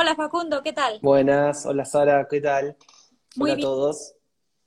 Hola Facundo, ¿qué tal? Buenas, hola Sara, ¿qué tal? Muy hola a todos.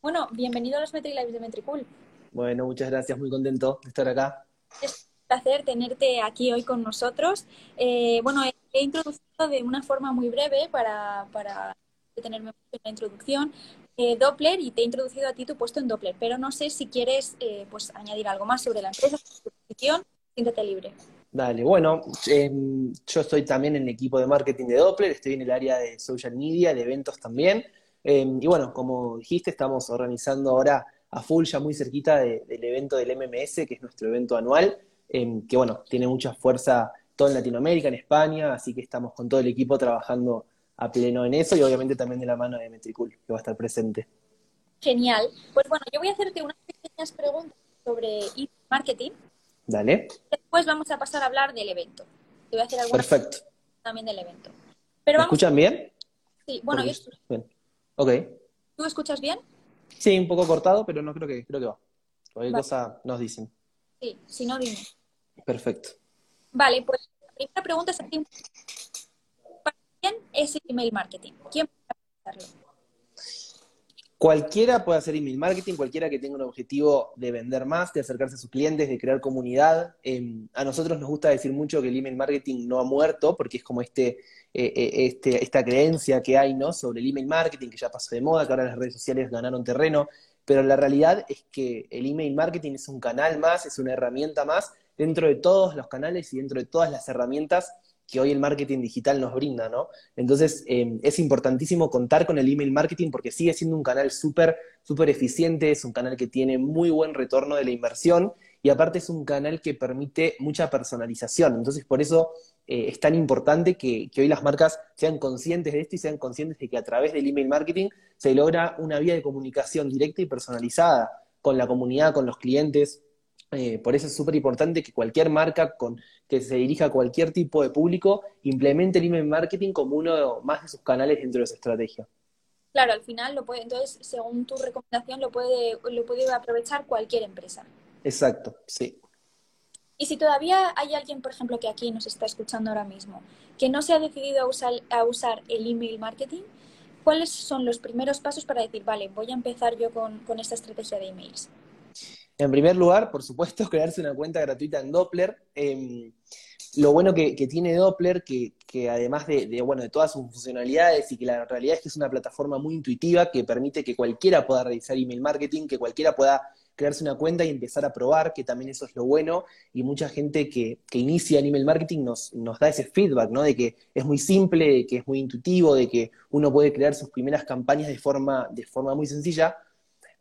Bueno, bienvenido a los MetriLives de Metricool. Bueno, muchas gracias, muy contento de estar acá. Es un placer tenerte aquí hoy con nosotros. Eh, bueno, he, introducido de una forma muy breve para, para detenerme mucho en la introducción eh, Doppler y te he introducido a ti tu puesto en Doppler, pero no sé si quieres eh, pues añadir algo más sobre la empresa, sobre tu posición, siéntete libre. Dale, bueno, em, yo estoy también en el equipo de marketing de Doppler, estoy en el área de social media, de eventos también. Em, y bueno, como dijiste, estamos organizando ahora a full, ya muy cerquita de- del evento del MMS, que es nuestro evento anual, em, que bueno, tiene mucha fuerza todo en Latinoamérica, en España, así que estamos con todo el equipo trabajando a pleno en eso y obviamente también de la mano de Metricool, que va a estar presente. Genial. Pues bueno, yo voy a hacerte unas pequeñas preguntas sobre email marketing. Dale, Después vamos a pasar a hablar del evento. Te voy a hacer algunas perfecto. también del evento. ¿Me Pero vamos, escuchan bien? sí, bueno, yo- bien. Ok. ¿tú escuchas bien? Sí, un poco cortado, pero no creo que, creo que va. Cualquier Vale. cosa nos dicen. Sí, si no, dime. Perfecto. Vale, pues la primera pregunta es. ¿Para quién es el email marketing? ¿Quién puede hacerlo? Cualquiera puede hacer email marketing, cualquiera que tenga un objetivo de vender más, de acercarse a sus clientes, de crear comunidad. Eh, a nosotros nos gusta decir mucho que el email marketing no ha muerto, porque es como este, eh, eh, este, esta creencia que hay, ¿no? Sobre el email marketing, que ya pasó de moda, que ahora las redes sociales ganaron terreno. Pero la realidad es que el email marketing es un canal más, es una herramienta más dentro de todos los canales y dentro de todas las herramientas que hoy el marketing digital nos brinda, ¿no? Entonces, eh, es importantísimo contar con el email marketing porque sigue siendo un canal súper, súper eficiente, es un canal que tiene muy buen retorno de la inversión y aparte es un canal que permite mucha personalización. Entonces, por eso eh, es tan importante que hoy las marcas sean conscientes de esto y sean conscientes de que a través del email marketing se logra una vía de comunicación directa y personalizada con la comunidad, con los clientes. Eh, por eso es súper importante que cualquier marca con, que se dirija a cualquier tipo de público implemente el email marketing como uno más de sus canales dentro de su estrategia. Claro, al final lo puede, entonces, según tu recomendación, lo puede, lo puede aprovechar cualquier empresa. Exacto, sí. Y si todavía hay alguien, por ejemplo, que aquí nos está escuchando ahora mismo, que no se ha decidido a usar, a usar el email marketing, ¿cuáles son los primeros pasos para decir, vale, voy a empezar yo con, con esta estrategia de emails? En primer lugar, por supuesto, crearse una cuenta gratuita en Doppler. Eh, lo bueno que, que tiene Doppler, que, que además de, de, bueno, de todas sus funcionalidades y que la realidad es que es una plataforma muy intuitiva que permite que cualquiera pueda realizar email marketing, que cualquiera pueda crearse una cuenta y empezar a probar, que también eso es lo bueno, y mucha gente que, que inicia en email marketing nos, nos da ese feedback, ¿no? De que es muy simple, de que es muy intuitivo, de que uno puede crear sus primeras campañas de forma, de forma muy sencilla.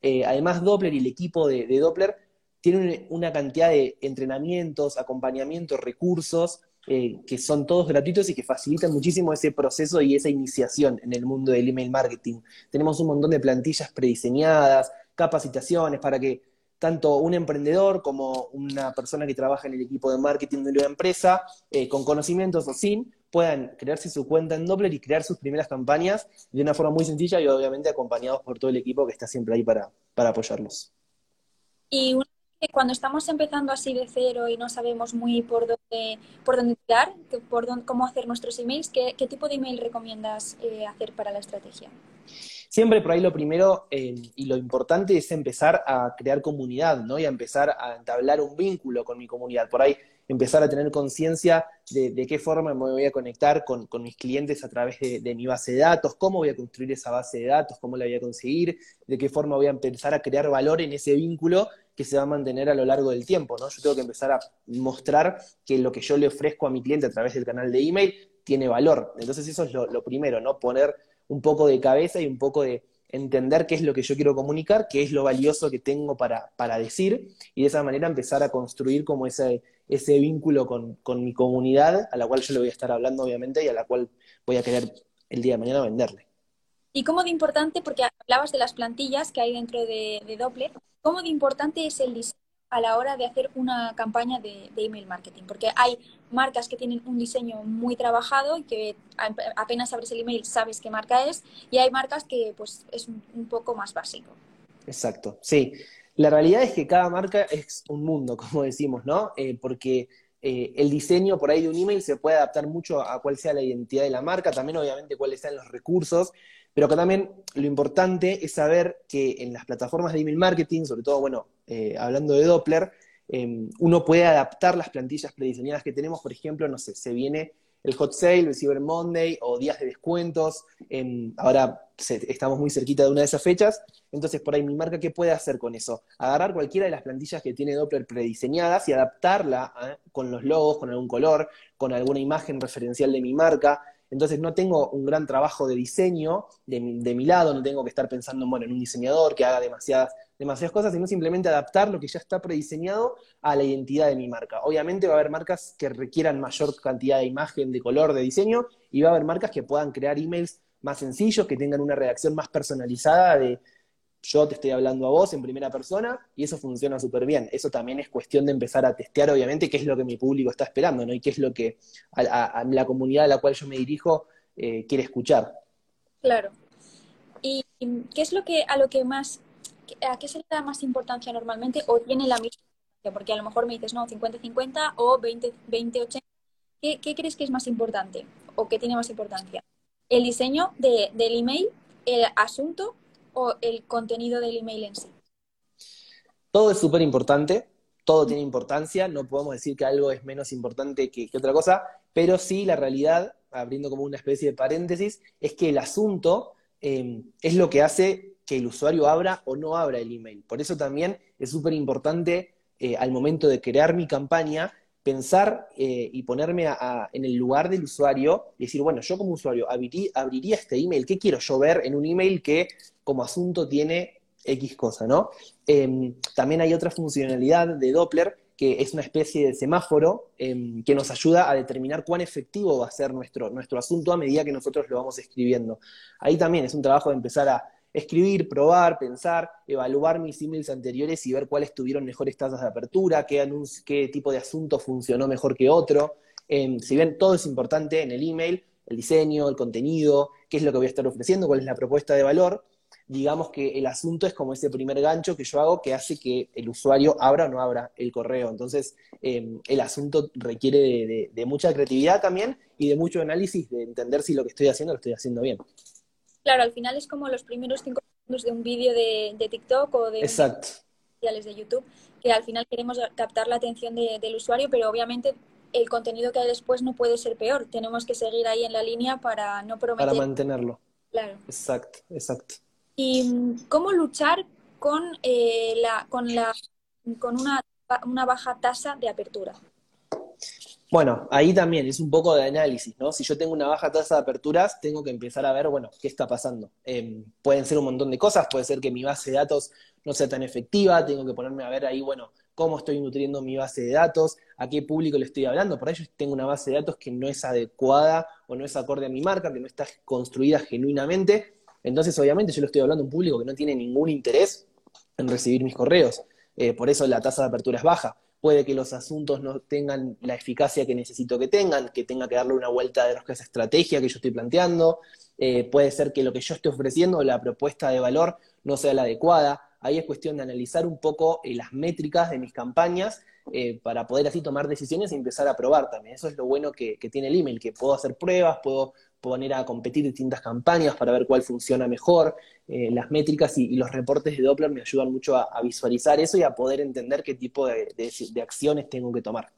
Eh, además, Doppler y el equipo de, Doppler tienen una cantidad de entrenamientos, acompañamientos, recursos, eh, que son todos gratuitos y que facilitan muchísimo ese proceso y esa iniciación en el mundo del email marketing. Tenemos un montón de plantillas prediseñadas, capacitaciones para que tanto un emprendedor como una persona que trabaja en el equipo de marketing de una empresa, eh, con conocimientos o sin, puedan crearse su cuenta en Doppler y crear sus primeras campañas de una forma muy sencilla y obviamente acompañados por todo el equipo que está siempre ahí para, para apoyarlos. Y una vez que cuando estamos empezando así de cero y no sabemos muy por dónde, por dónde tirar, por dónde, cómo hacer nuestros emails, ¿qué, qué tipo de email recomiendas eh, hacer para la estrategia? Siempre por ahí lo primero eh, y lo importante es empezar a crear comunidad, ¿no? Y a empezar a entablar un vínculo con mi comunidad. Por ahí empezar a tener conciencia de, qué forma me voy a conectar con, mis clientes a través de, mi base de datos, cómo voy a construir esa base de datos, cómo la voy a conseguir, de qué forma voy a empezar a crear valor en ese vínculo que se va a mantener a lo largo del tiempo, ¿no? Yo tengo que empezar a mostrar que lo que yo le ofrezco a mi cliente a través del canal de email tiene valor. Entonces eso es lo, lo primero, ¿no? Poner un poco de cabeza y un poco de entender qué es lo que yo quiero comunicar, qué es lo valioso que tengo para, para decir, y de esa manera empezar a construir como ese, ese vínculo con, con mi comunidad, a la cual yo le voy a estar hablando, obviamente, y a la cual voy a querer el día de mañana venderle. Y cómo de importante, porque hablabas de las plantillas que hay dentro de, de Doppler, cómo de importante es el diseño a la hora de hacer una campaña de, de, email marketing, porque hay marcas que tienen un diseño muy trabajado y que apenas abres el email sabes qué marca es, y hay marcas que pues es un, un poco más básico. Exacto, sí. La realidad es que cada marca es un mundo, como decimos, ¿no? Eh, porque eh, el diseño por ahí de un email se puede adaptar mucho a cuál sea la identidad de la marca, también obviamente cuáles sean los recursos, pero que también lo importante es saber que en las plataformas de email marketing, sobre todo, bueno, eh, hablando de Doppler, uno puede adaptar las plantillas prediseñadas que tenemos, por ejemplo, no sé, se viene el hot sale, el Cyber Monday o días de descuentos. ahora estamos muy cerquita de una de esas fechas. Entonces, por ahí, mi marca, ¿qué puede hacer con eso? Agarrar cualquiera de las plantillas que tiene Doppler prediseñadas y adaptarla ¿eh? con los logos, con algún color, con alguna imagen referencial de mi marca. Entonces no tengo un gran trabajo de diseño de mi, de mi lado, no tengo que estar pensando bueno, en un diseñador que haga demasiadas, demasiadas cosas, sino simplemente adaptar lo que ya está prediseñado a la identidad de mi marca. Obviamente va a haber marcas que requieran mayor cantidad de imagen, de color, de diseño, y va a haber marcas que puedan crear emails más sencillos, que tengan una redacción más personalizada de, yo te estoy hablando a vos en primera persona y eso funciona súper bien. Eso también es cuestión de empezar a testear, obviamente, qué es lo que mi público está esperando, ¿no? Y qué es lo que la comunidad a la cual yo me dirijo eh, quiere escuchar. Claro. ¿Y qué es lo que a lo que más, a qué se le da más importancia normalmente o tiene la misma Porque a lo mejor me dices, no, 50-50 o 20-80. ¿Qué, ¿Qué, crees que es más importante o qué tiene más importancia? ¿El diseño de, del email, el asunto o el contenido del email en sí? Todo es súper importante, todo tiene importancia, no podemos decir que algo es menos importante que, otra cosa, pero sí la realidad, abriendo como una especie de paréntesis, es que el asunto em, es lo que hace que el usuario abra o no abra el email. Por eso también es súper importante eh, al momento de crear mi campaña pensar eh, y ponerme en el lugar del usuario y decir, bueno, yo como usuario abriría, este email, ¿qué quiero yo ver en un email que como asunto tiene X cosa, ¿no? Em, también hay otra funcionalidad de Doppler que es una especie de semáforo em, que nos ayuda a determinar cuán efectivo va a ser nuestro, nuestro asunto a medida que nosotros lo vamos escribiendo. Ahí también es un trabajo de empezar a escribir, probar, pensar, evaluar mis emails anteriores y ver cuáles tuvieron mejores tasas de apertura, qué, qué tipo de asunto funcionó mejor que otro. Em, si bien todo es importante en el email, el diseño, el contenido, qué es lo que voy a estar ofreciendo, cuál es la propuesta de valor, digamos que el asunto es como ese primer gancho que yo hago que hace que el usuario abra o no abra el correo. Entonces, em, el asunto requiere de, de mucha creatividad también y de mucho análisis, de entender si lo que estoy haciendo lo estoy haciendo bien. Claro, al final es como los primeros cinco segundos de un vídeo de, TikTok o de Exacto. de YouTube, que al final queremos captar la atención del usuario, pero obviamente el contenido que hay después no puede ser peor. Tenemos que seguir ahí en la línea para no prometer. Para mantenerlo. Claro. Exacto, exacto. ¿Y cómo luchar con, eh, la, con, la, con una, una baja tasa de apertura? Bueno, ahí también es un poco de análisis, ¿no? Si yo tengo una baja tasa de aperturas, tengo que empezar a ver, bueno, qué está pasando. Em, pueden ser un montón de cosas, puede ser que mi base de datos no sea tan efectiva, tengo que ponerme a ver ahí, bueno, cómo estoy nutriendo mi base de datos, a qué público le estoy hablando. Por ello tengo una base de datos que no es adecuada o no es acorde a mi marca, que no está construida genuinamente. Entonces, obviamente, yo le estoy hablando a un público que no tiene ningún interés en recibir mis correos. Eh, por eso la tasa de apertura es baja puede que los asuntos no tengan la eficacia que necesito que tengan, que tenga que darle una vuelta de esa estrategia que yo estoy planteando, eh, puede ser que lo que yo esté ofreciendo, la propuesta de valor, no sea la adecuada. Ahí es cuestión de analizar un poco eh, las métricas de mis campañas eh, para poder así tomar decisiones y empezar a probar también. Eso es lo bueno que, que tiene el email, que puedo hacer pruebas, puedo poner a competir distintas campañas para ver cuál funciona mejor. Eh, las métricas y, los reportes de Doppler me ayudan mucho a, visualizar eso y a poder entender qué tipo de acciones tengo que tomar.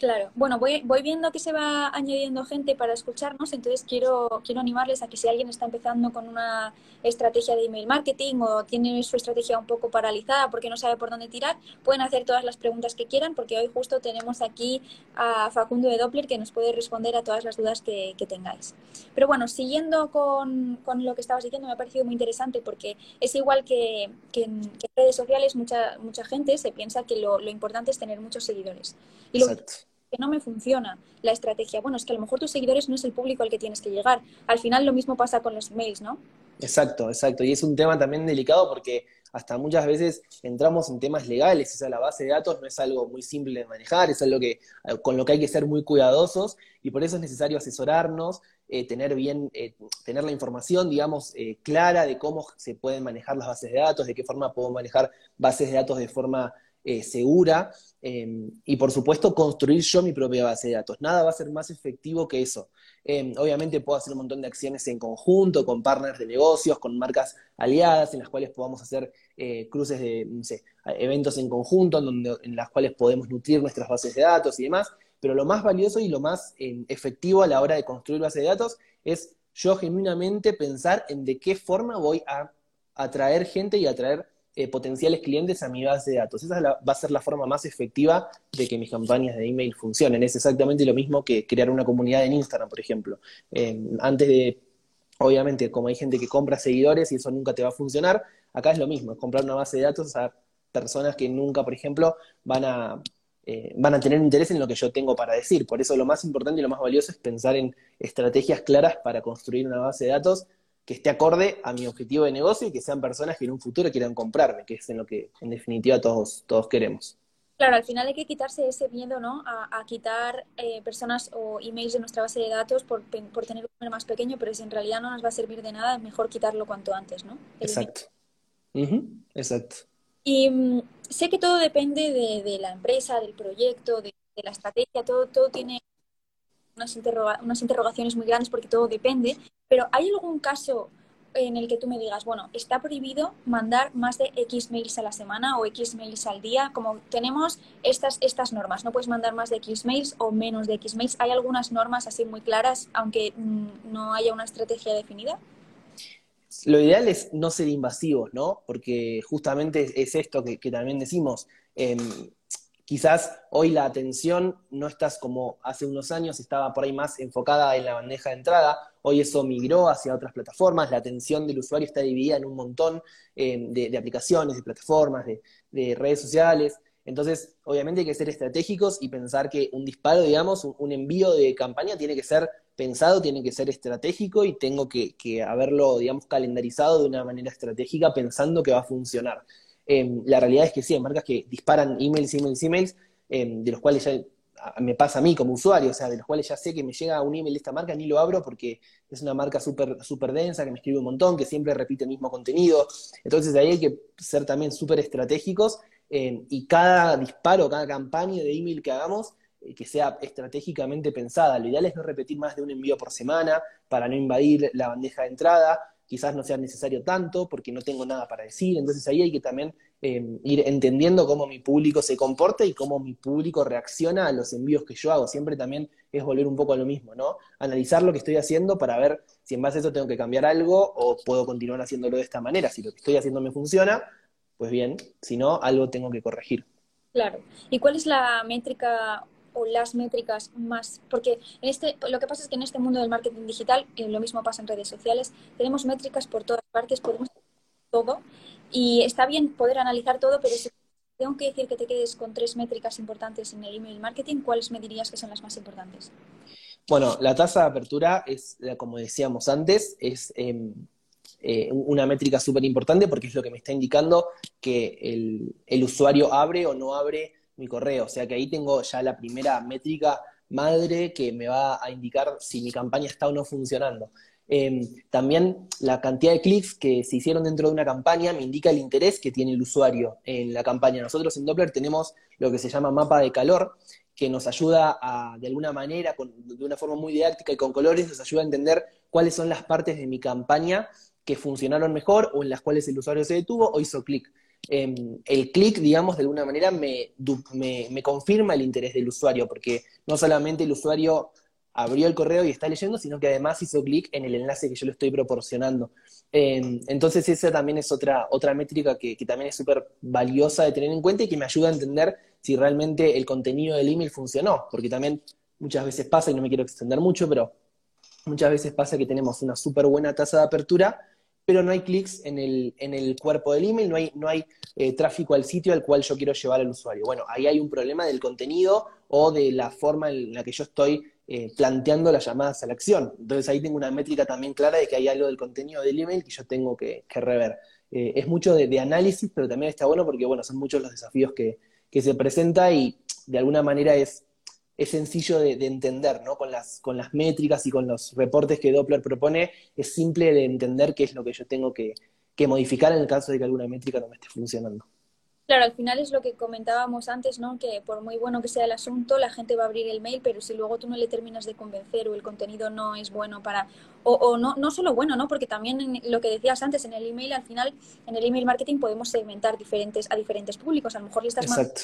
Claro, bueno, voy, voy viendo que se va añadiendo gente para escucharnos, entonces quiero, quiero animarles a que si alguien está empezando con una estrategia de email marketing o tiene su estrategia un poco paralizada porque no sabe por dónde tirar, pueden hacer todas las preguntas que quieran porque hoy justo tenemos aquí a Facundo de Doppler que nos puede responder a todas las dudas que, tengáis. Pero bueno, siguiendo con, lo que estabas diciendo, me ha parecido muy interesante porque es igual que, en, redes sociales, mucha, mucha gente se piensa que lo, importante es tener muchos seguidores. Y Exacto que no me funciona la estrategia. Bueno, es que a lo mejor tus seguidores no es el público al que tienes que llegar. Al final lo mismo pasa con los emails, ¿no? Exacto, exacto. Y es un tema también delicado porque hasta muchas veces entramos en temas legales, o sea, la base de datos no es algo muy simple de manejar, es algo que, con lo que hay que ser muy cuidadosos y por eso es necesario asesorarnos, eh, tener bien, eh, tener la información, digamos, eh, clara de cómo se pueden manejar las bases de datos, de qué forma puedo manejar bases de datos de forma eh, segura em, y por supuesto construir yo mi propia base de datos. Nada va a ser más efectivo que eso. Em, obviamente puedo hacer un montón de acciones en conjunto, con partners de negocios, con marcas aliadas, en las cuales podamos hacer eh, cruces de eventos en conjunto, en, donde, en las cuales podemos nutrir nuestras bases de datos y demás. Pero lo más valioso y lo más em, efectivo a la hora de construir bases de datos es yo genuinamente pensar en de qué forma voy a atraer gente y atraer eh, potenciales clientes a mi base de datos. Esa va a ser la forma más efectiva de que mis campañas de email funcionen. Es exactamente lo mismo que crear una comunidad en Instagram, por ejemplo. Eh, antes de, obviamente, como hay gente que compra seguidores y eso nunca te va a funcionar, acá es lo mismo, es comprar una base de datos a personas que nunca, por ejemplo, van a, eh, van a tener interés en lo que yo tengo para decir. Por eso lo más importante y lo más valioso es pensar en estrategias claras para construir una base de datos que esté acorde a mi objetivo de negocio y que sean personas que en un futuro quieran comprarme, que es en lo que en definitiva todos, todos queremos. Claro, al final hay que quitarse ese miedo, ¿no? A, quitar eh, personas o emails de nuestra base de datos por, por, tener un número más pequeño, pero si en realidad no nos va a servir de nada, es mejor quitarlo cuanto antes, ¿no? Exacto. Exacto. Y mm, sé que todo depende de, la empresa, del proyecto, de, de, la estrategia, todo, todo tiene unas, unas interrogaciones muy grandes porque todo depende, pero ¿hay algún caso en el que tú me digas, bueno, está prohibido mandar más de X mails a la semana o X mails al día, como tenemos estas, estas normas, no puedes mandar más de X mails o menos de X mails. ¿Hay algunas normas así muy claras, aunque mm, no haya una estrategia definida? Lo ideal es no ser invasivos, ¿no? Porque justamente es esto que, también decimos. Em, quizás hoy la atención no estás como hace unos años, estaba por ahí más enfocada en la bandeja de entrada, hoy eso migró hacia otras plataformas, la atención del usuario está dividida en un montón eh, de, aplicaciones, de plataformas, de, redes sociales. Entonces, obviamente hay que ser estratégicos y pensar que un disparo, digamos, un, envío de campaña tiene que ser pensado, tiene que ser estratégico y tengo que, que haberlo, digamos, calendarizado de una manera estratégica pensando que va a funcionar. Em, la realidad es que sí, hay marcas que disparan emails, emails, emails, em, de los cuales ya me pasa a mí como usuario, o sea, de los cuales ya sé que me llega un email de esta marca, ni lo abro porque es una marca súper super densa, que me escribe un montón, que siempre repite el mismo contenido. Entonces ahí hay que ser también súper estratégicos em, y cada disparo, cada campaña de email que hagamos, eh, que sea estratégicamente pensada. Lo ideal es no repetir más de un envío por semana para no invadir la bandeja de entrada quizás no sea necesario tanto porque no tengo nada para decir, entonces ahí hay que también em, ir entendiendo cómo mi público se comporta y cómo mi público reacciona a los envíos que yo hago. Siempre también es volver un poco a lo mismo, ¿no? Analizar lo que estoy haciendo para ver si en base a eso tengo que cambiar algo o puedo continuar haciéndolo de esta manera. Si lo que estoy haciendo me funciona, pues bien, si no, algo tengo que corregir. Claro. ¿Y cuál es la métrica o las métricas más, porque en este, lo que pasa es que en este mundo del marketing digital, que lo mismo pasa en redes sociales, tenemos métricas por todas partes, podemos todo y está bien poder analizar todo, pero si tengo que decir que te quedes con tres métricas importantes en el email marketing, ¿cuáles me dirías que son las más importantes? Bueno, la tasa de apertura es, como decíamos antes, es em, eh, una métrica súper importante porque es lo que me está indicando que el, el usuario abre o no abre mi correo. O sea que ahí tengo ya la primera métrica madre que me va a indicar si mi campaña está o no funcionando. Em, también la cantidad de clics que se hicieron dentro de una campaña me indica el interés que tiene el usuario en la campaña. Nosotros en Doppler tenemos lo que se llama mapa de calor, que nos ayuda a, de alguna manera, de una forma muy didáctica y con colores, nos ayuda a entender cuáles son las partes de mi campaña que funcionaron mejor o en las cuales el usuario se detuvo o hizo clic. Em, el clic, digamos, de alguna manera me, me, confirma el interés del usuario, porque no solamente el usuario abrió el correo y está leyendo, sino que además hizo clic en el enlace que yo le estoy proporcionando. Em, entonces esa también es otra, otra métrica que, también es súper valiosa de tener en cuenta y que me ayuda a entender si realmente el contenido del email funcionó, porque también muchas veces pasa, y no me quiero extender mucho, pero muchas veces pasa que tenemos una súper buena tasa de apertura, pero no hay clics en el, en el cuerpo del email, no hay, no hay eh, tráfico al sitio al cual yo quiero llevar al usuario. Bueno, ahí hay un problema del contenido o de la forma en la que yo estoy eh, planteando las llamadas a la acción. Entonces ahí tengo una métrica también clara de que hay algo del contenido del email que yo tengo que, rever. Eh, es mucho de, análisis, pero también está bueno porque, bueno, son muchos los desafíos que, que se presenta y de alguna manera es es sencillo de, entender, ¿no? Con las, con las métricas y con los reportes que Doppler propone, es simple de entender qué es lo que yo tengo que, modificar en el caso de que alguna métrica no me esté funcionando. Claro, al final es lo que comentábamos antes, ¿no? Que por muy bueno que sea el asunto, la gente va a abrir el mail, pero si luego tú no le terminas de convencer o el contenido no es bueno para... O, o no, no solo bueno, ¿no? Porque también en lo que decías antes, en el email, al final, en el email marketing podemos segmentar diferentes, a diferentes públicos. A lo mejor le estás mandando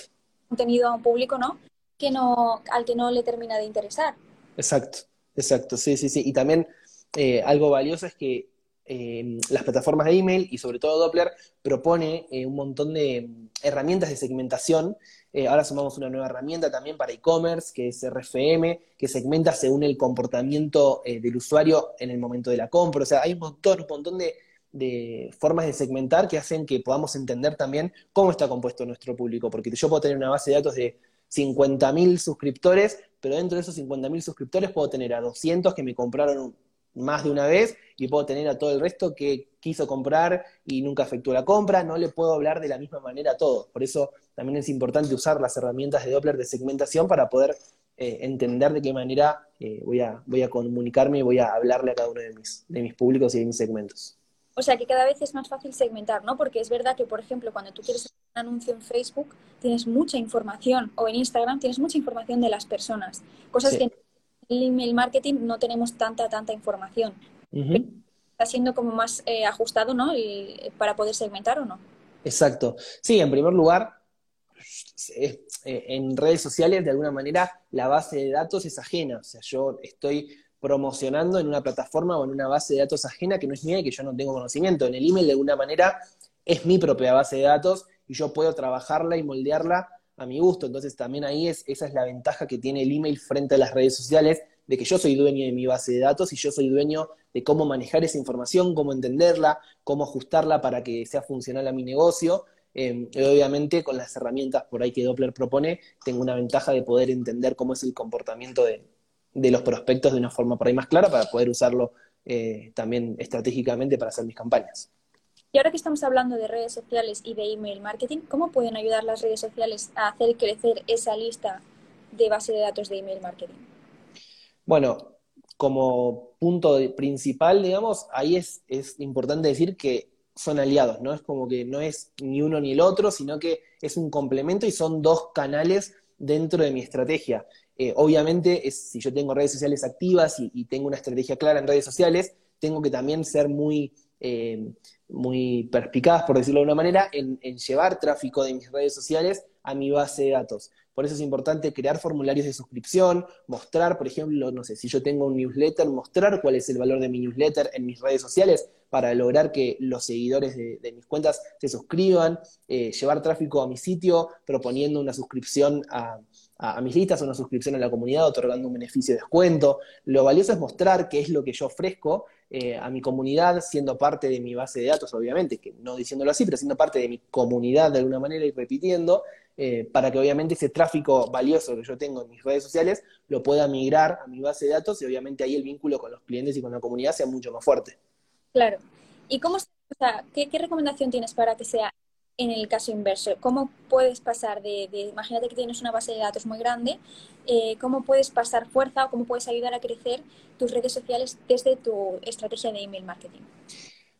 contenido a un público, ¿no? Que no, al que no le termina de interesar. Exacto, exacto, sí, sí, sí. Y también eh, algo valioso es que eh, las plataformas de email y sobre todo Doppler propone eh, un montón de herramientas de segmentación. Eh, ahora sumamos una nueva herramienta también para e-commerce, que es RFM, que segmenta según el comportamiento del usuario en el momento de la compra. O sea, hay un montón, un montón de formas de segmentar que hacen que podamos entender también cómo está compuesto nuestro público. Porque yo puedo tener una base de datos de 50.000 suscriptores, pero dentro de esos 50.000 suscriptores puedo tener a 200 que me compraron más de una vez y puedo tener a todo el resto que quiso comprar y nunca efectuó la compra, no le puedo hablar de la misma manera a todos. Por eso también es importante usar las herramientas de Doppler de segmentación para poder eh, entender de qué manera eh, voy, a, voy a comunicarme y voy a hablarle a cada uno de mis, de mis públicos y de mis segmentos. O sea que cada vez es más fácil segmentar, ¿no? Porque es verdad que, por ejemplo, cuando tú quieres hacer un anuncio en Facebook, tienes mucha información, o en Instagram tienes mucha información de las personas, cosas que el email marketing no tenemos tanta, tanta información. Está siendo como más eh, ajustado, ¿no? para poder segmentar o no. Exacto. Sí, en primer lugar, eh, en redes sociales, de alguna manera, la base de datos es ajena. O sea, yo estoy promocionando en una plataforma o en una base de datos ajena que no es mía y que yo no tengo conocimiento. En el email, de alguna manera, es mi propia base de datos y yo puedo trabajarla y moldearla a mi gusto. Entonces también ahí es, esa es la ventaja que tiene el email frente a las redes sociales, de que yo soy dueño de mi base de datos y yo soy dueño de cómo manejar esa información, cómo entenderla, cómo ajustarla para que sea funcional a mi negocio. Y obviamente con las herramientas por ahí que Doppler propone, tengo una ventaja de poder entender cómo es el comportamiento de, los prospectos de una forma por ahí más clara para poder usarlo eh, también estratégicamente para hacer mis campañas. Y ahora que estamos hablando de redes sociales y de email marketing, ¿cómo pueden ayudar las redes sociales a hacer crecer esa lista de base de datos de email marketing? Bueno, como punto principal, digamos, ahí es, es importante decir que son aliados, ¿no? Es como que no es ni uno ni el otro, sino que es un complemento y son dos canales dentro de mi estrategia. Eh, obviamente, es, si yo tengo redes sociales activas y, tengo una estrategia clara en redes sociales, tengo que también ser muy eh, muy perspicaz, por decirlo de una manera, en, llevar tráfico de mis redes sociales a mi base de datos. Por eso es importante crear formularios de suscripción, mostrar, por ejemplo, no sé, si yo tengo un newsletter, mostrar cuál es el valor de mi newsletter en mis redes sociales para lograr que los seguidores de, mis cuentas se suscriban, eh, llevar tráfico a mi sitio proponiendo una suscripción a, a, mis listas, una suscripción a la comunidad, otorgando un beneficio de descuento. Lo valioso es mostrar qué es lo que yo ofrezco eh, a mi comunidad, siendo parte de mi base de datos, obviamente, que no diciéndolo así, pero siendo parte de mi comunidad de alguna manera y repitiendo, eh, para que obviamente ese tráfico valioso que yo tengo en mis redes sociales lo pueda migrar a mi base de datos y obviamente ahí el vínculo con los clientes y con la comunidad sea mucho más fuerte. Claro. ¿Y cómo, o sea, qué recomendación tienes para que sea en el caso inverso, ¿cómo puedes pasar de, imagínate que tienes una base de datos muy grande, eh, cómo puedes pasar fuerza o cómo puedes ayudar a crecer tus redes sociales desde tu estrategia de email marketing?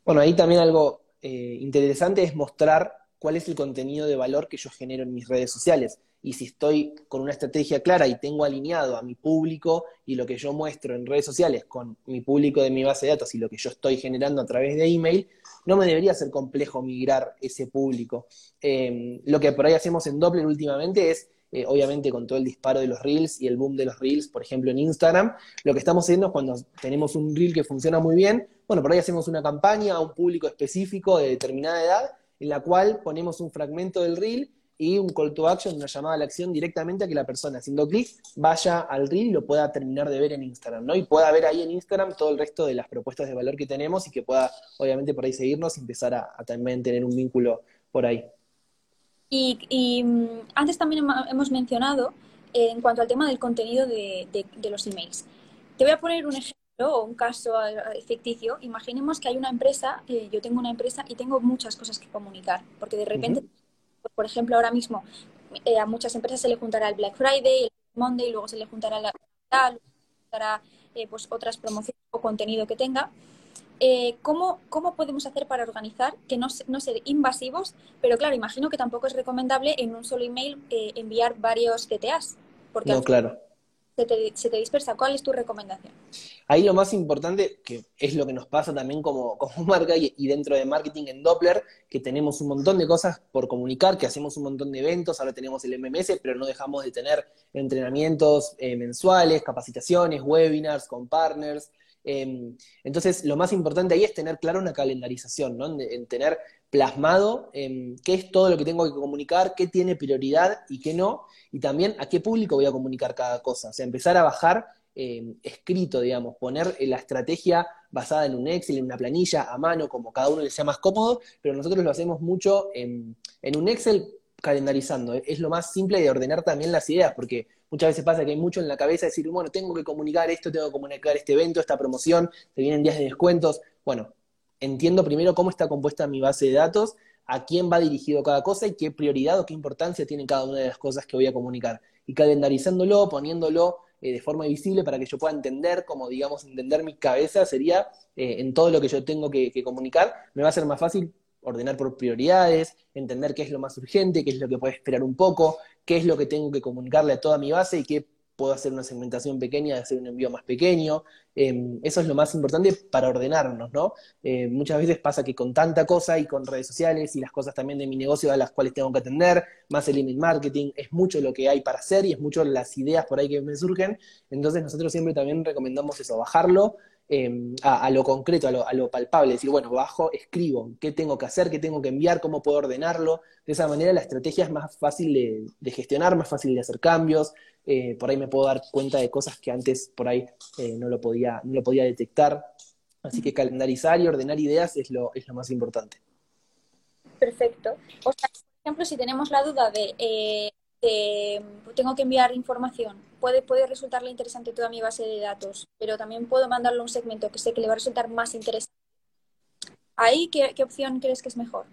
Bueno, ahí también algo eh, interesante es mostrar cuál es el contenido de valor que yo genero en mis redes sociales. Y si estoy con una estrategia clara y tengo alineado a mi público y lo que yo muestro en redes sociales con mi público de mi base de datos y lo que yo estoy generando a través de email, no me debería ser complejo migrar ese público. Eh, lo que por ahí hacemos en Doppler últimamente es, eh, obviamente con todo el disparo de los reels y el boom de los reels, por ejemplo en Instagram, lo que estamos haciendo es cuando tenemos un reel que funciona muy bien, bueno, por ahí hacemos una campaña a un público específico de determinada edad, en la cual ponemos un fragmento del reel y un call to action, una llamada a la acción directamente a que la persona haciendo clic vaya al reel y lo pueda terminar de ver en Instagram, ¿no? Y pueda ver ahí en Instagram todo el resto de las propuestas de valor que tenemos y que pueda, obviamente, por ahí seguirnos y empezar a, también tener un vínculo por ahí. Y, mm, antes también hemos mencionado eh, en cuanto al tema del contenido de, los emails. Te voy a poner un ejemplo o un caso eh, ficticio. Imaginemos que hay una empresa, eh, yo tengo una empresa y tengo muchas cosas que comunicar, porque de repente por ejemplo, ahora mismo eh, a muchas empresas se le juntará el Black Friday, el Monday, luego se le juntará la eh, pues otras promociones o contenido que tenga. eh, ¿cómo, ¿cómo, podemos hacer para organizar que no, no ser invasivos? Pero claro, imagino que tampoco es recomendable en un solo email enviar varios CTAs. Porque no, claro. Se te, dispersa. ¿Cuál es tu recomendación? Ahí lo más importante, que es lo que nos pasa también como, como marca y, y, dentro de marketing en Doppler, que tenemos un montón de cosas por comunicar, que hacemos un montón de eventos, ahora tenemos el MMS, pero no dejamos de tener entrenamientos eh, mensuales, capacitaciones, webinars con partners, Em, entonces, lo más importante ahí es tener clara una calendarización, ¿no? En, tener plasmado em, qué es todo lo que tengo que comunicar, qué tiene prioridad y qué no, y también a qué público voy a comunicar cada cosa. O sea, empezar a bajar em, escrito, digamos, poner la estrategia basada en un Excel, en una planilla, a mano, como cada uno le sea más cómodo, pero nosotros lo hacemos mucho en un Excel calendarizando. Es lo más simple de ordenar también las ideas, porque muchas veces pasa que hay mucho en la cabeza de decir, bueno, tengo que comunicar esto, tengo que comunicar este evento, esta promoción, te vienen días de descuentos. Bueno, entiendo primero cómo está compuesta mi base de datos, a quién va dirigido cada cosa y qué prioridad o qué importancia tiene cada una de las cosas que voy a comunicar. Y calendarizándolo, poniéndolo eh, de forma visible para que yo pueda entender, como digamos, entender mi cabeza sería eh, en todo lo que yo tengo que, que comunicar, me va a ser más fácil ordenar por prioridades, entender qué es lo más urgente, qué es lo que puede esperar un poco, qué es lo que tengo que comunicarle a toda mi base y qué puedo hacer una segmentación pequeña, hacer un envío más pequeño. Em, eso es lo más importante para ordenarnos, ¿no? Eh, muchas veces pasa que con tanta cosa y con redes sociales y las cosas también de mi negocio a las cuales tengo que atender, más el email marketing, es mucho lo que hay para hacer y es mucho las ideas por ahí que me surgen. Entonces nosotros siempre también recomendamos eso, bajarlo Em, a, lo concreto, a lo, palpable, decir, bueno, bajo, escribo, qué tengo que hacer, qué tengo que enviar, cómo puedo ordenarlo. De esa manera la estrategia es más fácil de, gestionar, más fácil de hacer cambios. Eh, por ahí me puedo dar cuenta de cosas que antes por ahí eh, no, lo podía, no lo podía detectar. Así que calendarizar y ordenar ideas es lo, es lo más importante. Perfecto. O sea, por ejemplo, si tenemos la duda de eh, tengo que enviar información, puede, puede resultarle interesante toda mi base de datos, pero también puedo mandarle un segmento que sé que le va a resultar más interesante. ¿Ahí qué, opción crees que es mejor?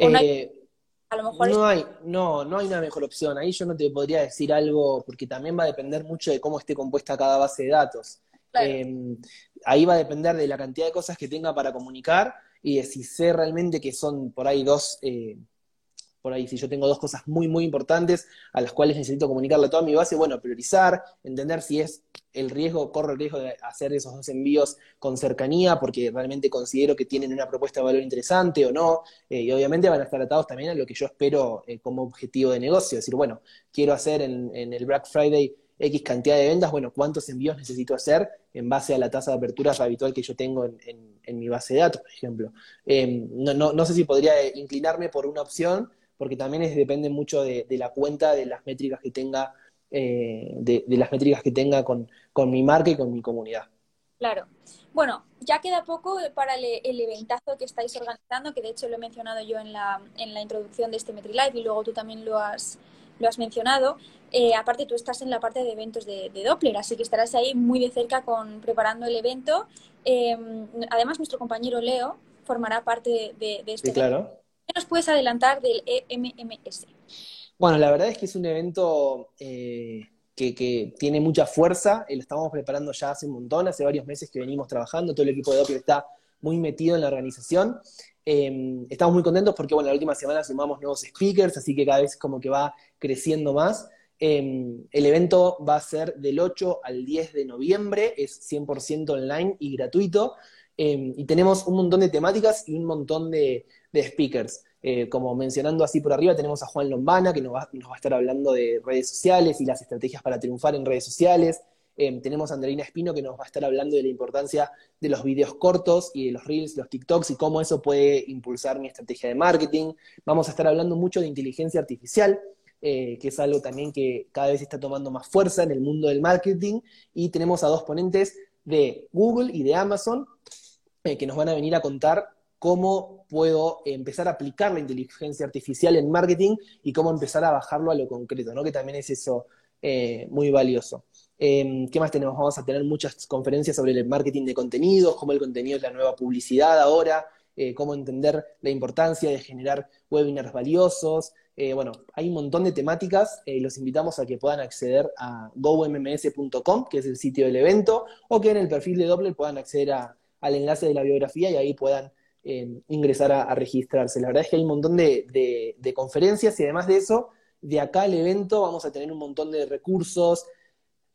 no hay, eh, a lo mejor no hay, no, no hay una mejor opción. Ahí yo no te podría decir algo, porque también va a depender mucho de cómo esté compuesta cada base de datos. Em, ahí va a depender de la cantidad de cosas que tenga para comunicar y de si sé realmente que son por ahí dos, eh, por ahí, si yo tengo dos cosas muy, muy importantes a las cuales necesito comunicarle a toda mi base, bueno, priorizar, entender si es el riesgo, corre el riesgo de hacer esos dos envíos con cercanía, porque realmente considero que tienen una propuesta de valor interesante o no, eh, y obviamente van a estar atados también a lo que yo espero eh, como objetivo de negocio, es decir, bueno, quiero hacer en, el Black Friday X cantidad de ventas, bueno, ¿cuántos envíos necesito hacer en base a la tasa de apertura habitual que yo tengo en, mi base de datos, por ejemplo? Eh, no, no, no sé si podría inclinarme por una opción, porque también es, depende mucho de, la cuenta, de las métricas que tenga, eh, de, las métricas que tenga con, mi marca y con mi comunidad. Claro. Bueno, ya queda poco para el, eventazo que estáis organizando, que de hecho lo he mencionado yo en la, en la introducción de este MetriLive y luego tú también lo has, lo has mencionado. Eh, aparte, tú estás en la parte de eventos de, Doppler, así que estarás ahí muy de cerca con preparando el evento. Eh, además, nuestro compañero Leo formará parte de, de este sí, claro. ¿Qué nos puedes adelantar del EMMS? Bueno, la verdad es que es un evento eh, que, tiene mucha fuerza, eh, lo estamos preparando ya hace un montón, hace varios meses que venimos trabajando, todo el equipo de Doppler está muy metido en la organización. Em, estamos muy contentos porque, bueno, la última semana sumamos nuevos speakers, así que cada vez como que va creciendo más. Em, el evento va a ser del 8 al 10 de noviembre, es 100% online y gratuito. Em, y tenemos un montón de temáticas y un montón de, de speakers. Eh, como mencionando así por arriba, tenemos a Juan Lombana, que nos va, a estar hablando de redes sociales y las estrategias para triunfar en redes sociales. Eh, tenemos a Andreina Espino, que nos va a estar hablando de la importancia de los videos cortos y de los reels, los TikToks y cómo eso puede impulsar mi estrategia de marketing. Vamos a estar hablando mucho de inteligencia artificial, eh, que es algo también que cada vez está tomando más fuerza en el mundo del marketing. Y tenemos a dos ponentes de Google y de Amazon, que nos van a venir a contar cómo puedo empezar a aplicar la inteligencia artificial en marketing y cómo empezar a bajarlo a lo concreto, ¿no? Que también es eso eh, muy valioso. Em, ¿Qué más tenemos? Vamos a tener muchas conferencias sobre el marketing de contenidos, cómo el contenido es la nueva publicidad ahora, eh, cómo entender la importancia de generar webinars valiosos. Eh, bueno, hay un montón de temáticas. los invitamos a que puedan acceder a gomms.com, que es el sitio del evento, o que en el perfil de Doppler puedan acceder al enlace de la biografía y ahí puedan ingresar a, registrarse. La verdad es que hay un montón de, conferencias y además de eso, de acá al evento vamos a tener un montón de recursos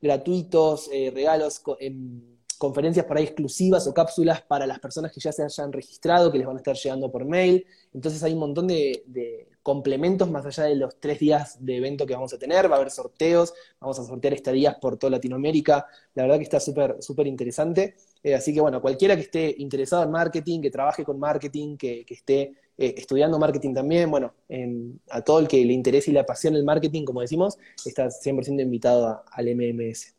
gratuitos, eh, regalos, em, conferencias por ahí exclusivas o cápsulas para las personas que ya se hayan registrado, que les van a estar llegando por mail. Entonces hay un montón de, complementos más allá de los tres días de evento que vamos a tener. Va a haber sorteos, vamos a sortear estadías por toda Latinoamérica. La verdad que está súper, súper interesante. Eh, así que bueno, cualquiera que esté interesado en marketing, que trabaje con marketing, que, esté eh, estudiando marketing también, bueno, a todo el que le interese y le apasione el marketing, como decimos, está 100% invitado al MMS.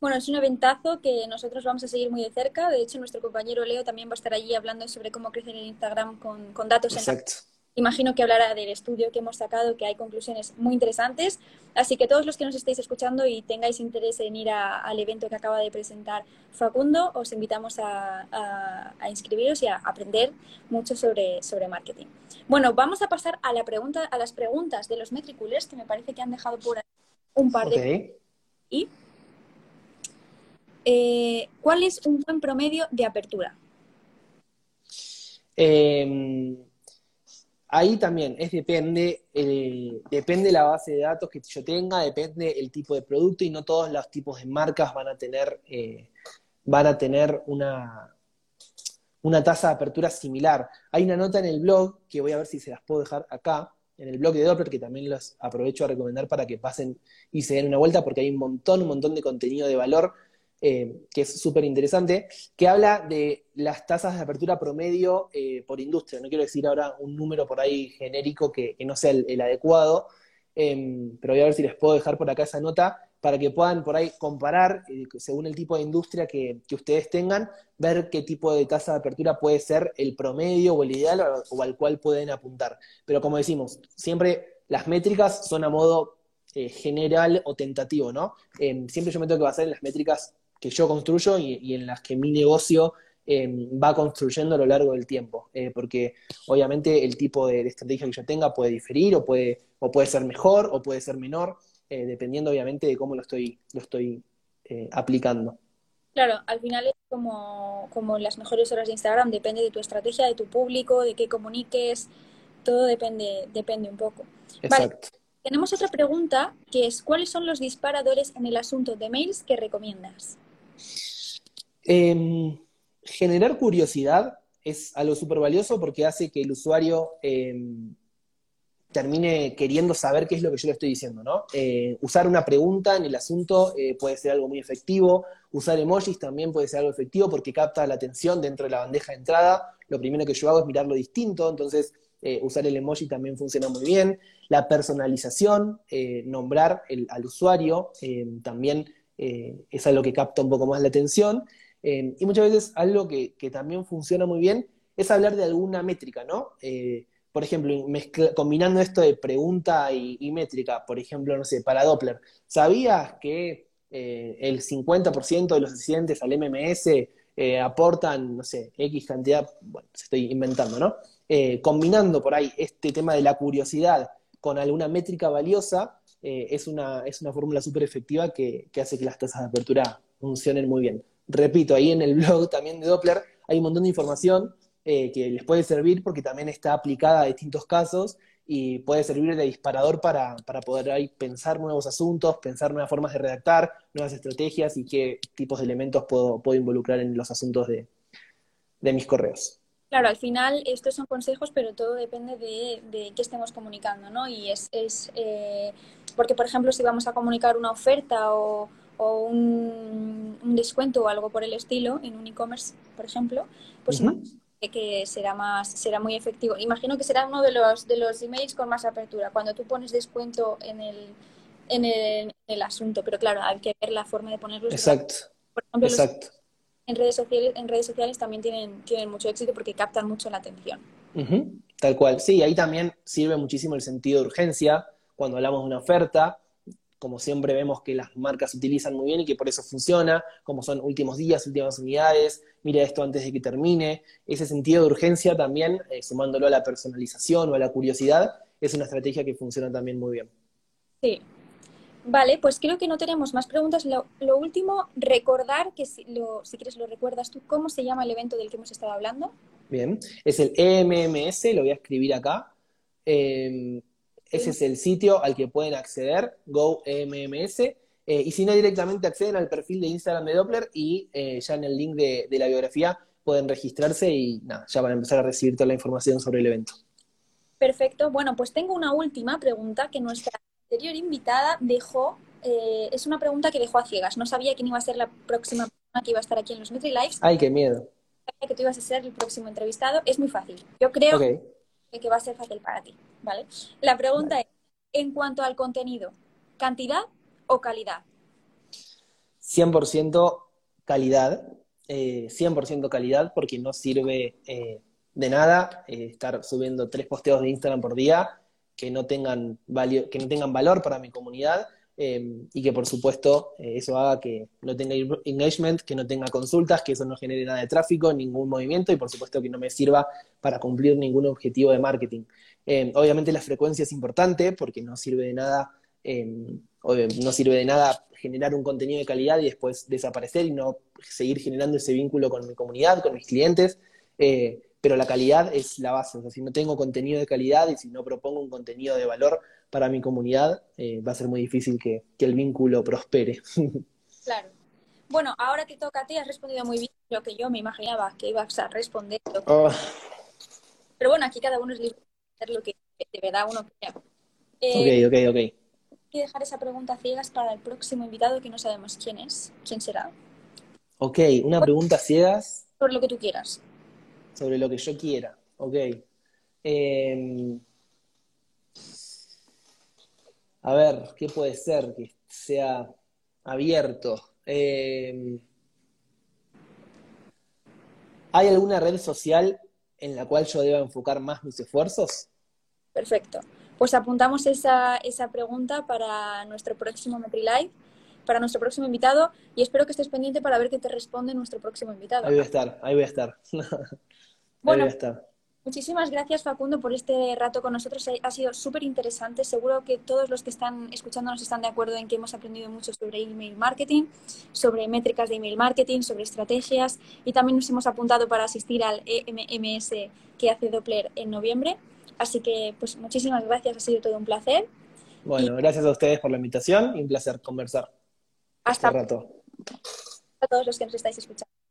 Bueno, es un eventazo que nosotros vamos a seguir muy de cerca. De hecho, nuestro compañero Leo también va a estar allí hablando sobre cómo crecer en Instagram con, con datos. Exacto imagino que hablará del estudio que hemos sacado, que hay conclusiones muy interesantes. Así que todos los que nos estéis escuchando y tengáis interés en ir al evento que acaba de presentar Facundo, os invitamos a, inscribiros y a aprender mucho sobre, sobre marketing. Bueno, vamos a pasar a, la pregunta, a las preguntas de los metriculers, que me parece que han dejado por ahí un par de... ¿Y? Eh, ¿Cuál es un buen promedio de apertura? Eh Ahí también es depende, eh, depende la base de datos que yo tenga, depende el tipo de producto y no todos los tipos de marcas van a tener, eh, van a tener una, una tasa de apertura similar. Hay una nota en el blog que voy a ver si se las puedo dejar acá, en el blog de Doppler, que también los aprovecho a recomendar para que pasen y se den una vuelta, porque hay un montón, un montón de contenido de valor eh, que es súper interesante, que habla de las tasas de apertura promedio eh, por industria. No quiero decir ahora un número por ahí genérico que, no sea el, adecuado, em, pero voy a ver si les puedo dejar por acá esa nota para que puedan por ahí comparar, eh, según el tipo de industria que, ustedes tengan, ver qué tipo de tasa de apertura puede ser el promedio o el ideal o, al cual pueden apuntar. Pero como decimos, siempre las métricas son a modo general o tentativo, ¿no? Em, siempre yo me tengo que basar en las métricas que yo construyo y, en las que mi negocio em, va construyendo a lo largo del tiempo. Eh, porque obviamente el tipo de, estrategia que yo tenga puede diferir o puede, o puede ser mejor o puede ser menor, eh, dependiendo obviamente de cómo lo estoy, lo estoy eh, aplicando. Claro, al final es como, como las mejores horas de Instagram, depende de tu estrategia, de tu público, de qué comuniques, todo depende, depende un poco. Exacto. Tenemos otra pregunta que es, ¿cuáles son los disparadores en el asunto de mails que recomiendas? Em, generar curiosidad es algo súper valioso porque hace que el usuario em, termine queriendo saber qué es lo que yo le estoy diciendo, ¿no? Eh, usar una pregunta en el asunto eh, puede ser algo muy efectivo, usar emojis también puede ser algo efectivo porque capta la atención dentro de la bandeja de entrada. Lo primero que yo hago es mirarlo distinto, entonces eh, usar el emoji también funciona muy bien. La personalización, nombrar al usuario, también es algo que capta un poco más la atención. Eh, y muchas veces algo que, también funciona muy bien es hablar de alguna métrica, ¿no? Eh, por ejemplo, combinando esto de pregunta y, métrica, por ejemplo, no sé, para Doppler, ¿sabías que eh, el 50% de los asistentes al MMS aportan, no sé, X cantidad, bueno, se estoy inventando, ¿no? combinando por ahí este tema de la curiosidad con alguna métrica valiosa, es, una, es una fórmula súper efectiva que hace que las tasas de apertura funcionen muy bien repito, ahí en el blog también de Doppler hay un montón de información eh, que les puede servir porque también está aplicada a distintos casos y puede servir de disparador para, poder ahí pensar nuevos asuntos, pensar nuevas formas de redactar, nuevas estrategias y qué tipos de elementos puedo, puedo involucrar en los asuntos de, mis correos. Claro, al final estos son consejos, pero todo depende de, de qué estemos comunicando, ¿no? Y es, es eh, porque, por ejemplo, si vamos a comunicar una oferta o, o un, descuento o algo por el estilo en un e-commerce, por ejemplo, pues que será más será muy efectivo. Imagino que será uno de los de los emails con más apertura cuando tú pones descuento en el en el, asunto, pero claro, hay que ver la forma de ponerlo. Exacto. Por ejemplo, Exacto. en redes sociales en redes sociales también tienen tienen mucho éxito porque captan mucho la atención. Tal cual. Sí, ahí también sirve muchísimo el sentido de urgencia cuando hablamos de una oferta como siempre vemos que las marcas utilizan muy bien y que por eso funciona, como son últimos días, últimas unidades, mire esto antes de que termine. Ese sentido de urgencia también, eh, sumándolo a la personalización o a la curiosidad, es una estrategia que funciona también muy bien. Sí. Vale, pues creo que no tenemos más preguntas. Lo, último, recordar que si, lo, si quieres lo recuerdas tú, ¿cómo se llama el evento del que hemos estado hablando? Bien, es el EMMS, lo voy a escribir acá. Em, ese es el sitio al que pueden acceder, Go EMMS. Eh, y si no, directamente acceden al perfil de Instagram de Doppler y eh, ya en el link de, de la biografía pueden registrarse y nada, ya van a empezar a recibir toda la información sobre el evento. Perfecto. Bueno, pues tengo una última pregunta que nuestra anterior invitada dejó. Eh, es una pregunta que dejó a ciegas. No sabía quién iba a ser la próxima persona que iba a estar aquí en los Metri Lives. Ay, qué miedo. Sabía que tú ibas a ser el próximo entrevistado. Es muy fácil. Yo creo que va a ser fácil para ti. ¿vale? La pregunta es, en cuanto al contenido, ¿cantidad o calidad? 100% calidad. 100% eh, calidad porque no sirve eh, de nada eh, estar subiendo tres posteos de Instagram por día que no tengan, que no tengan valor para mi comunidad em, y que por supuesto eh, eso haga que no tenga engagement, que no tenga consultas, que eso no genere nada de tráfico, ningún movimiento y por supuesto que no me sirva para cumplir ningún objetivo de marketing. Em, obviamente la frecuencia es importante porque no sirve de nada, em, no sirve de nada generar un contenido de calidad y después desaparecer y no seguir generando ese vínculo con mi comunidad, con mis clientes. Eh, pero la calidad es la base. O sea, si no tengo contenido de calidad y si no propongo un contenido de valor para mi comunidad, eh, va a ser muy difícil que, el vínculo prospere. Claro. Bueno, ahora te toca a ti, has respondido muy bien lo que yo me imaginaba que ibas a responder. Oh. Pero bueno, aquí cada uno es libre de hacer lo que de verdad uno quiera. Eh, ok, ok, ok. Hay que dejar esa pregunta ciegas para el próximo invitado que no sabemos quién es, quién será. Ok, una pregunta ciegas. Por lo que tú quieras sobre lo que yo quiera. Ok. Em, a ver, ¿qué puede ser que sea abierto? Em, ¿Hay alguna red social en la cual yo deba enfocar más mis esfuerzos? Perfecto. Pues apuntamos esa, esa pregunta para nuestro próximo MetriLive, para nuestro próximo invitado, y espero que estés pendiente para ver qué te responde nuestro próximo invitado. Ahí voy a estar, ahí voy a estar. Bueno, muchísimas gracias Facundo por este rato con nosotros. Ha sido súper interesante. Seguro que todos los que están escuchándonos están de acuerdo en que hemos aprendido mucho sobre email marketing, sobre métricas de email marketing, sobre estrategias y también nos hemos apuntado para asistir al EMMS que hace Doppler en noviembre. Así que, pues muchísimas gracias. Ha sido todo un placer. Bueno, gracias a ustedes por la invitación y un placer conversar. Hasta este rato. A todos los que nos estáis escuchando.